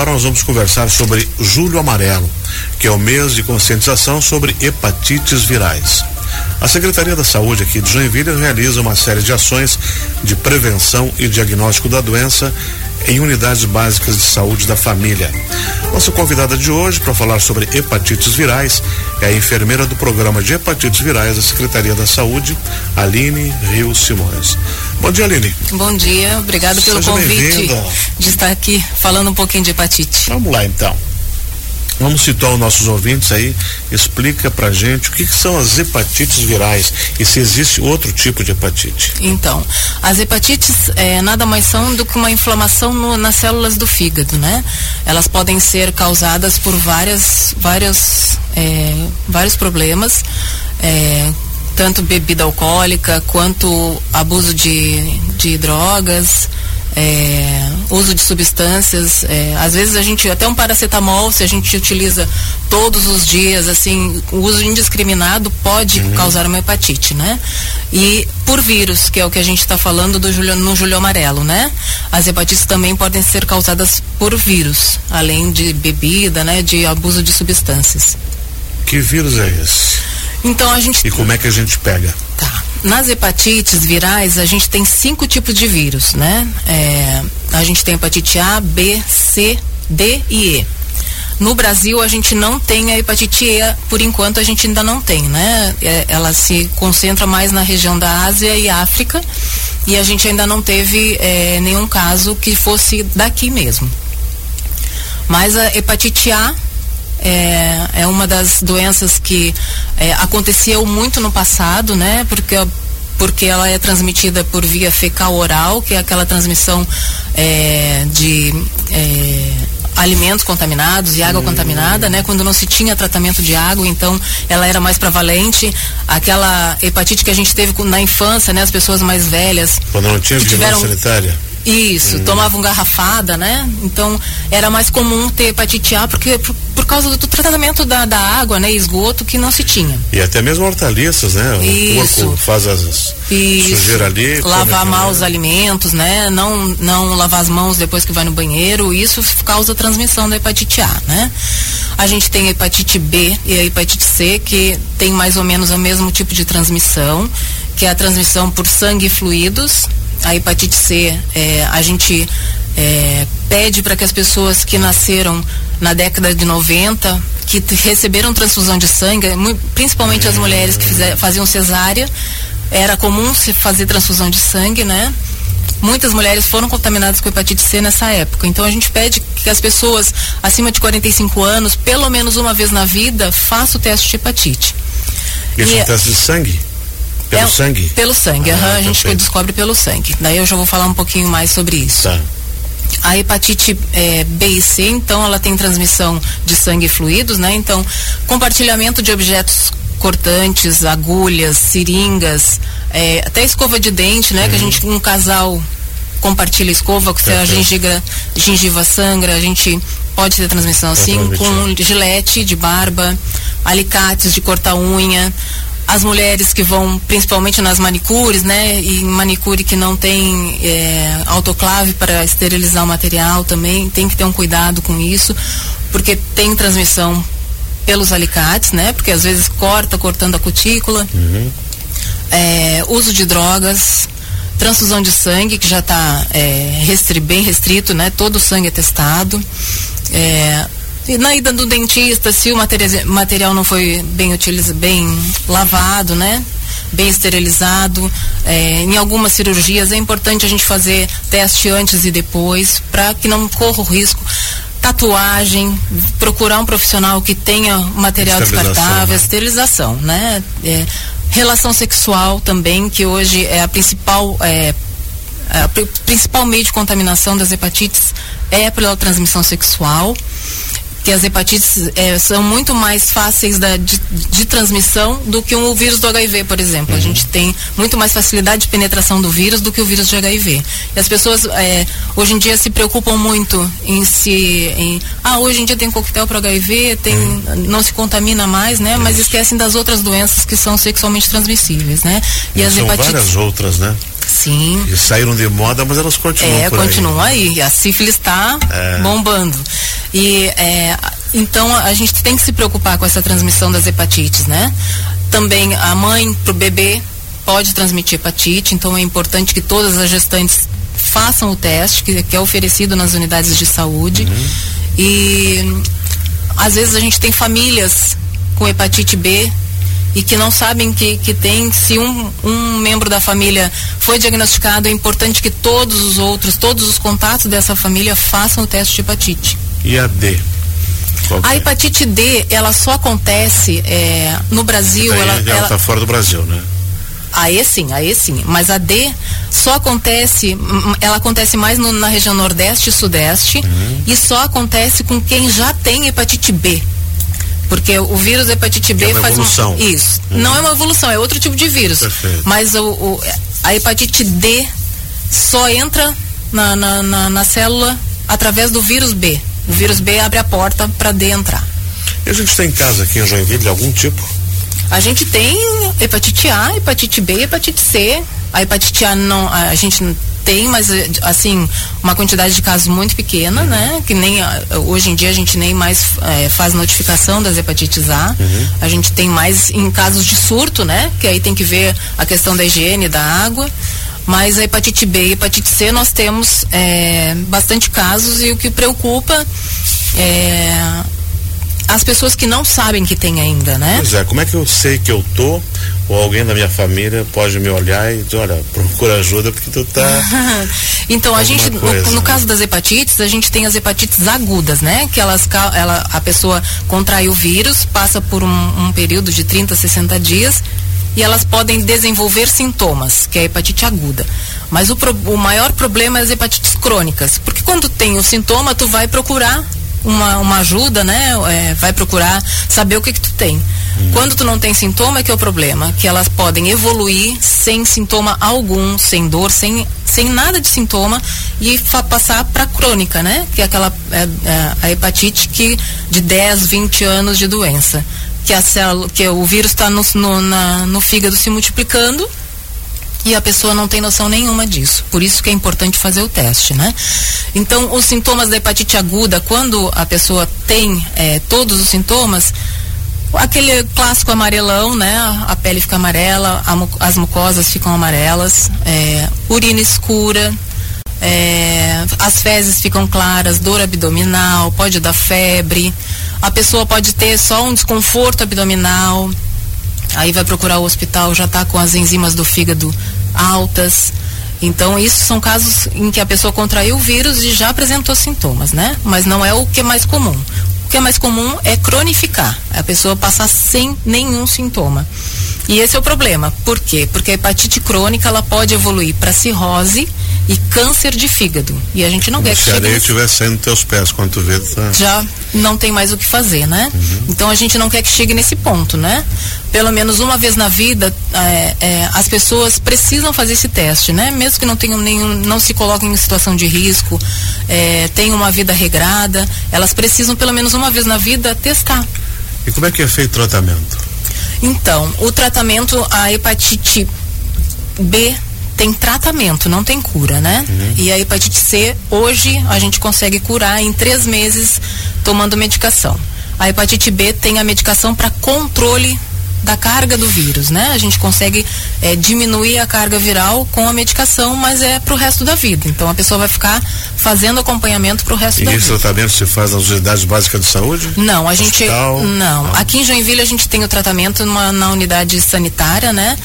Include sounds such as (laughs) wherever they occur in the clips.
Agora nós vamos conversar sobre Julho Amarelo, que é o mês de conscientização sobre hepatites virais. A Secretaria da Saúde aqui de Joinville realiza uma série de ações de prevenção e diagnóstico da doença em unidades básicas de saúde da família. Nossa convidada de hoje para falar sobre hepatites virais é a enfermeira do programa de hepatites virais da Secretaria da Saúde, Aline Rio Simões. Bom dia, Aline. Bom dia, obrigado pelo Seja convite de estar aqui falando um pouquinho de hepatite. Vamos lá então. Vamos citar os nossos ouvintes aí, explica pra gente o que, que, são as hepatites virais e se existe outro tipo de hepatite. Então, as hepatites é, nada mais são do que uma inflamação no, nas células do fígado, né? Elas podem ser causadas por várias, várias, é, vários problemas. É, tanto bebida alcoólica quanto abuso de, de drogas, é, uso de substâncias. É, às vezes a gente, até um paracetamol, se a gente utiliza todos os dias, assim, o uso indiscriminado pode uhum. causar uma hepatite, né? E por vírus, que é o que a gente está falando do julho, no julho amarelo, né? As hepatites também podem ser causadas por vírus, além de bebida, né? De abuso de substâncias. Que vírus é esse? Então a gente. E como é que a gente pega? Tá. Nas hepatites virais, a gente tem cinco tipos de vírus, né? É, a gente tem hepatite A, B, C, D e E. No Brasil, a gente não tem a hepatite E, por enquanto a gente ainda não tem, né? É, ela se concentra mais na região da Ásia e África e a gente ainda não teve é, nenhum caso que fosse daqui mesmo. Mas a hepatite A é, é uma das doenças que é, aconteceu muito no passado, né? Porque porque ela é transmitida por via fecal oral, que é aquela transmissão é, de é, alimentos contaminados e água hum. contaminada, né? Quando não se tinha tratamento de água, então ela era mais prevalente. Aquela hepatite que a gente teve na infância, né? As pessoas mais velhas. Quando não tinha vigilância tiveram... sanitária? Isso, hum. tomavam garrafada, né? Então era mais comum ter hepatite A porque por, por causa do, tratamento da, da água, né? Esgoto que não se tinha. E até mesmo hortaliças, né? O Isso. porco faz as Isso. sujeira ali. Lavar mal os alimentos, né? Não, não lavar as mãos depois que vai no banheiro. Isso causa transmissão da hepatite A, né? A gente tem a hepatite B e a hepatite C que tem mais ou menos o mesmo tipo de transmissão, que é a transmissão por sangue e fluidos, a hepatite C, é, a gente é, pede para que as pessoas que nasceram na década de 90, que receberam transfusão de sangue, principalmente as mulheres que fizer, faziam cesárea, era comum se fazer transfusão de sangue, né? Muitas mulheres foram contaminadas com hepatite C nessa época. Então a gente pede que as pessoas acima de 45 anos, pelo menos uma vez na vida, façam o teste de hepatite. Esse é um teste de sangue? Pelo é, sangue? Pelo sangue, ah, uhum, a gente descobre pelo sangue. Daí eu já vou falar um pouquinho mais sobre isso. Tá. A hepatite é, B e C, então, ela tem transmissão de sangue e fluidos, né? Então, compartilhamento de objetos cortantes, agulhas, seringas, é, até escova de dente, né? Uhum. Que a uhum. gente, um casal compartilha escova, se a gengiva, gengiva sangra, a gente pode ter transmissão assim, com gilete de barba, alicates de cortar unha, as mulheres que vão principalmente nas manicures, né? E manicure que não tem é, autoclave para esterilizar o material também, tem que ter um cuidado com isso, porque tem transmissão pelos alicates, né? Porque às vezes corta, cortando a cutícula. Uhum. É, uso de drogas, transfusão de sangue, que já está é, restri, bem restrito, né? Todo o sangue é testado. É, e na ida do dentista, se o material, material não foi bem utilizado, bem lavado, né? Bem esterilizado. É, em algumas cirurgias é importante a gente fazer teste antes e depois, para que não corra o risco tatuagem, procurar um profissional que tenha material descartável, né? esterilização, né? É, relação sexual também, que hoje é a principal é, a principal meio de contaminação das hepatites é pela transmissão sexual que as hepatites é, são muito mais fáceis da, de, de, transmissão do que o vírus do HIV, por exemplo. Uhum. A gente tem muito mais facilidade de penetração do vírus do que o vírus de HIV. E as pessoas é, hoje em dia se preocupam muito em se. Em, ah, hoje em dia tem coquetel para HIV, tem, uhum. não se contamina mais, né? Mas esquecem das outras doenças que são sexualmente transmissíveis, né? E, e as são hepatites. várias outras, né? Sim. E saíram de moda, mas elas continuam. É, continuam aí. aí. A sífilis está é. bombando. E é, então a gente tem que se preocupar com essa transmissão das hepatites, né? Também a mãe para o bebê pode transmitir hepatite, então é importante que todas as gestantes façam o teste que, que é oferecido nas unidades de saúde. Uhum. E às vezes a gente tem famílias com hepatite B e que não sabem que, que tem, se um, um membro da família foi diagnosticado, é importante que todos os outros, todos os contatos dessa família façam o teste de hepatite. E a D? a é? hepatite D, ela só acontece é, no Brasil. ela está ela... fora do Brasil, né? Aí sim, aí sim. Mas a D só acontece, ela acontece mais no, na região Nordeste e Sudeste uhum. e só acontece com quem já tem hepatite B. Porque o vírus hepatite B é uma faz evolução. Isso. Uhum. Não é uma evolução, é outro tipo de vírus. Perfeito. Mas o, o, a hepatite D só entra na, na, na, na célula através do vírus B. O vírus B abre a porta para D entrar. E a gente tem casa aqui em Joinville de algum tipo? A gente tem hepatite A, hepatite B, hepatite C. A hepatite A não, a gente tem, mas assim, uma quantidade de casos muito pequena, né? Que nem hoje em dia a gente nem mais é, faz notificação das hepatites A. Uhum. A gente tem mais em casos de surto, né? Que aí tem que ver a questão da higiene da água. Mas a hepatite B e hepatite C nós temos é, bastante casos e o que preocupa é as pessoas que não sabem que tem ainda, né? Pois é, como é que eu sei que eu tô ou alguém da minha família pode me olhar e dizer, olha, procura ajuda porque tu tá. (laughs) então, a gente, coisa, no, no né? caso das hepatites, a gente tem as hepatites agudas, né? Que elas, ela, a pessoa contrai o vírus, passa por um, um período de 30, 60 dias e elas podem desenvolver sintomas, que é a hepatite aguda. Mas o, pro, o maior problema é as hepatites crônicas, porque quando tem o sintoma, tu vai procurar uma, uma ajuda, né? É, vai procurar saber o que que tu tem. Uhum. Quando tu não tem sintoma, é que é o problema, que elas podem evoluir sem sintoma algum, sem dor, sem, sem nada de sintoma e passar para crônica, né? Que é aquela é, é, a hepatite que de 10, 20 anos de doença, que a célula, que o vírus está no, no, no fígado se multiplicando e a pessoa não tem noção nenhuma disso. Por isso que é importante fazer o teste, né? Então, os sintomas da hepatite aguda, quando a pessoa tem é, todos os sintomas, aquele clássico amarelão, né? A pele fica amarela, as mucosas ficam amarelas, é, urina escura, é, as fezes ficam claras, dor abdominal, pode dar febre, a pessoa pode ter só um desconforto abdominal, aí vai procurar o hospital, já está com as enzimas do fígado altas. Então, isso são casos em que a pessoa contraiu o vírus e já apresentou sintomas, né? Mas não é o que é mais comum. O que é mais comum é cronificar, a pessoa passar sem nenhum sintoma. E esse é o problema. Por quê? Porque a hepatite crônica ela pode evoluir para cirrose e câncer de fígado. E a gente não quer que se a areia estiver saindo dos teus pés quando tu vê, tá... Já não tem mais o que fazer, né? Uhum. Então a gente não quer que chegue nesse ponto, né? Pelo menos uma vez na vida, é, é, as pessoas precisam fazer esse teste, né? Mesmo que não tenham nenhum, não se coloquem em situação de risco, é, tenham uma vida regrada, elas precisam pelo menos uma vez na vida testar. E como é que é feito o tratamento? Então, o tratamento, a hepatite B tem tratamento, não tem cura, né? Uhum. E a hepatite C, hoje, a gente consegue curar em três meses tomando medicação. A hepatite B tem a medicação para controle da carga do vírus, né? A gente consegue é, diminuir a carga viral com a medicação, mas é para o resto da vida. Então a pessoa vai ficar fazendo acompanhamento para o resto e da vida. E esse tratamento se faz nas unidades básicas de saúde? Não, a gente Hospital, não. não. Aqui em Joinville a gente tem o tratamento numa, na unidade sanitária, né?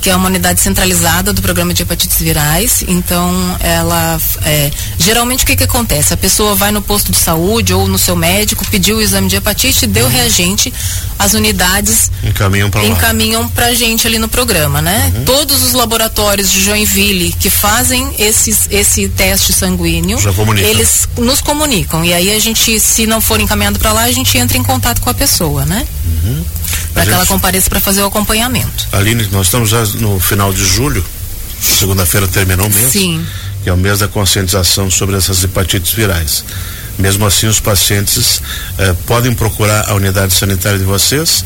Que é uma unidade centralizada do programa de hepatites virais. Então ela é, geralmente o que que acontece? A pessoa vai no posto de saúde ou no seu médico, pediu o exame de hepatite, deu uhum. reagente, as unidades encaminham para encaminham para gente ali no programa, né? Uhum. Todos os laboratórios de Joinville que fazem esses, esse teste sanguíneo eles nos comunicam. E aí a gente, se não for encaminhado para lá, a gente entra em contato com a pessoa, né? Uhum. Para que gente... ela compareça para fazer o acompanhamento. Aline, nós estamos já no final de julho, segunda-feira terminou o mês. Sim. Que é o mês da conscientização sobre essas hepatites virais. Mesmo assim, os pacientes eh, podem procurar a unidade sanitária de vocês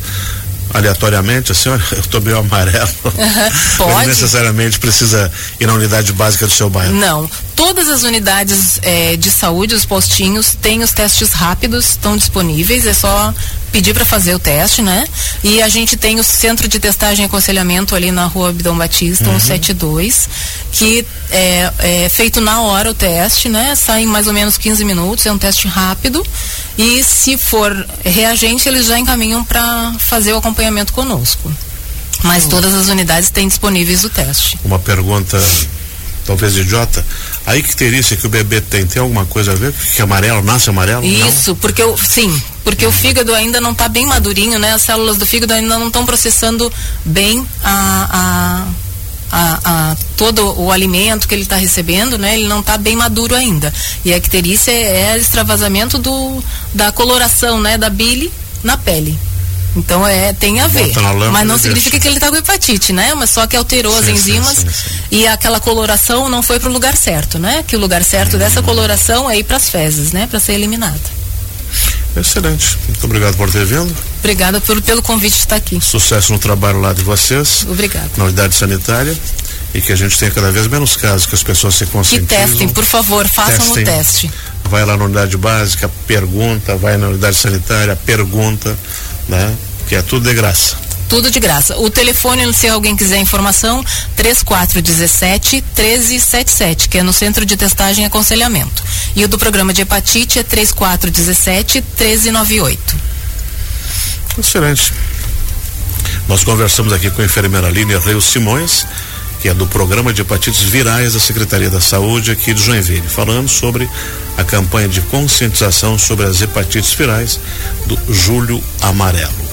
aleatoriamente, assim, olha, eu estou meio amarelo. Uhum, (laughs) pode. Não necessariamente precisa ir na unidade básica do seu bairro. Não. Todas as unidades é, de saúde, os postinhos, têm os testes rápidos, estão disponíveis, é só pedir para fazer o teste, né? E a gente tem o centro de testagem e aconselhamento ali na rua Abdão Batista, uhum. 172, que é, é, feito na hora o teste, né? Sai em mais ou menos 15 minutos, é um teste rápido. E se for reagente, eles já encaminham para fazer o acompanhamento conosco. Mas uhum. todas as unidades têm disponíveis o teste. Uma pergunta talvez idiota, a icterícia que o bebê tem, tem alguma coisa a ver? Que amarelo, nasce amarelo? Isso, não? porque eu, sim, porque o fígado ainda não está bem madurinho, né? As células do fígado ainda não estão processando bem a, a, a, a, todo o alimento que ele está recebendo, né? Ele não está bem maduro ainda. E a icterícia é, é extravasamento do, da coloração, né? Da bile na pele. Então é, tem a ver. Mas não significa que ele está com hepatite, né? Mas só que alterou sim, as enzimas sim, sim, e aquela coloração não foi para o lugar certo, né? Que o lugar certo hum. dessa coloração é ir para as fezes, né? Para ser eliminada. Excelente. Muito obrigado por ter vindo. Obrigada por, pelo convite de estar aqui. Sucesso no trabalho lá de vocês. Obrigada. Na unidade sanitária. E que a gente tenha cada vez menos casos, que as pessoas se conscientizem. Que testem, por favor, façam testem. o teste. Vai lá na unidade básica, pergunta, vai na unidade sanitária, pergunta, né? Que é tudo de graça. Tudo de graça. O telefone, se alguém quiser informação, 3417 1377, que é no Centro de Testagem e Aconselhamento. E o do programa de hepatite é 3417 1398. Excelente. Nós conversamos aqui com a enfermeira Línia Reis Simões, que é do programa de hepatites virais da Secretaria da Saúde aqui de Joinville, falando sobre a campanha de conscientização sobre as hepatites virais do Julho Amarelo.